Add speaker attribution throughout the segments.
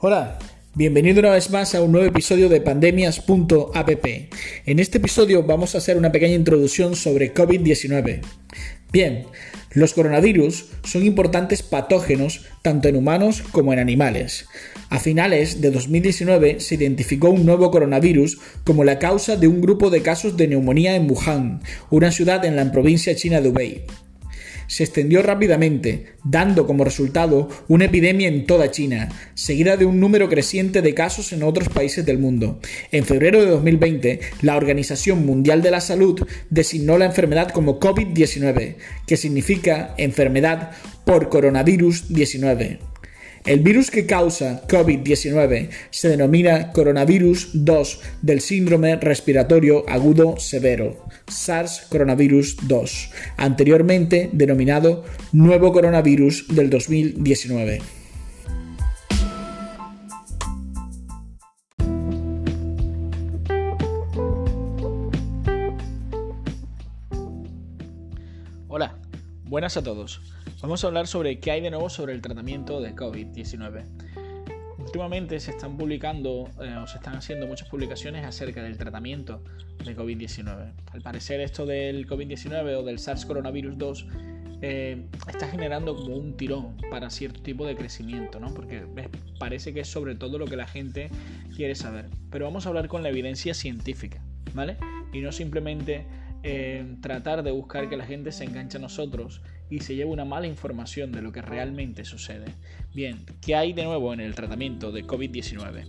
Speaker 1: Hola, bienvenido una vez más a un nuevo episodio de pandemias.app. En este episodio vamos a hacer una pequeña introducción sobre COVID-19. Bien, los coronavirus son importantes patógenos tanto en humanos como en animales. A finales de 2019 se identificó un nuevo coronavirus como la causa de un grupo de casos de neumonía en Wuhan, una ciudad en la provincia china de Hubei se extendió rápidamente, dando como resultado una epidemia en toda China, seguida de un número creciente de casos en otros países del mundo. En febrero de 2020, la Organización Mundial de la Salud designó la enfermedad como COVID-19, que significa enfermedad por coronavirus 19. El virus que causa COVID-19 se denomina coronavirus 2 del síndrome respiratorio agudo severo, SARS coronavirus 2, anteriormente denominado nuevo coronavirus del 2019. Hola, buenas a todos. Vamos a hablar sobre qué hay de nuevo sobre el tratamiento de COVID-19. Últimamente se están publicando eh, o se están haciendo muchas publicaciones acerca del tratamiento de COVID-19. Al parecer esto del COVID-19 o del SARS coronavirus 2 eh, está generando como un tirón para cierto tipo de crecimiento, ¿no? Porque parece que es sobre todo lo que la gente quiere saber. Pero vamos a hablar con la evidencia científica, ¿vale? Y no simplemente eh, tratar de buscar que la gente se enganche a nosotros y se lleve una mala información de lo que realmente sucede. Bien, ¿qué hay de nuevo en el tratamiento de COVID-19?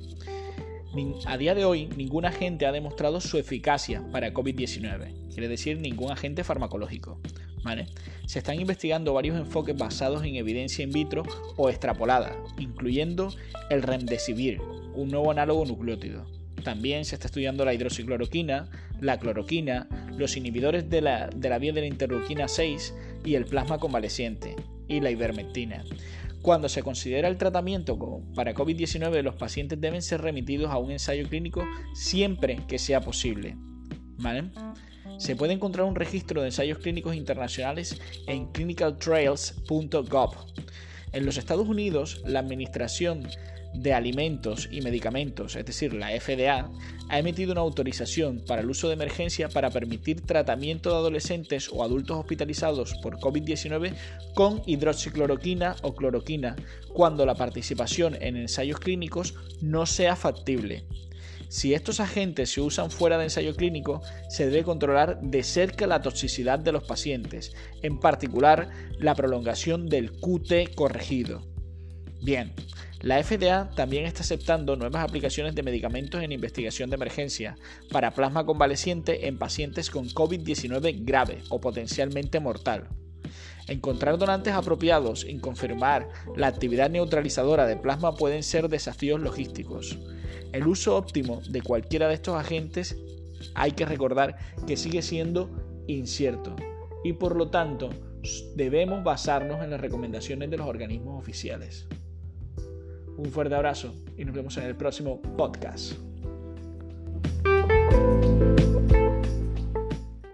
Speaker 1: A día de hoy, ningún agente ha demostrado su eficacia para COVID-19, quiere decir ningún agente farmacológico. ¿vale? Se están investigando varios enfoques basados en evidencia in vitro o extrapolada, incluyendo el remdesivir, un nuevo análogo nucleótido. También se está estudiando la hidroxicloroquina, la cloroquina, los inhibidores de la, de la vía de la interleuquina 6 y el plasma convaleciente y la ivermectina. Cuando se considera el tratamiento para COVID-19, los pacientes deben ser remitidos a un ensayo clínico siempre que sea posible. Se puede encontrar un registro de ensayos clínicos internacionales en clinicaltrials.gov. En los Estados Unidos, la Administración de Alimentos y Medicamentos, es decir, la FDA, ha emitido una autorización para el uso de emergencia para permitir tratamiento de adolescentes o adultos hospitalizados por COVID-19 con hidroxicloroquina o cloroquina cuando la participación en ensayos clínicos no sea factible. Si estos agentes se usan fuera de ensayo clínico, se debe controlar de cerca la toxicidad de los pacientes, en particular la prolongación del QT corregido. Bien, la FDA también está aceptando nuevas aplicaciones de medicamentos en investigación de emergencia para plasma convaleciente en pacientes con COVID-19 grave o potencialmente mortal. Encontrar donantes apropiados y confirmar la actividad neutralizadora de plasma pueden ser desafíos logísticos. El uso óptimo de cualquiera de estos agentes hay que recordar que sigue siendo incierto y por lo tanto debemos basarnos en las recomendaciones de los organismos oficiales. Un fuerte abrazo y nos vemos en el próximo podcast.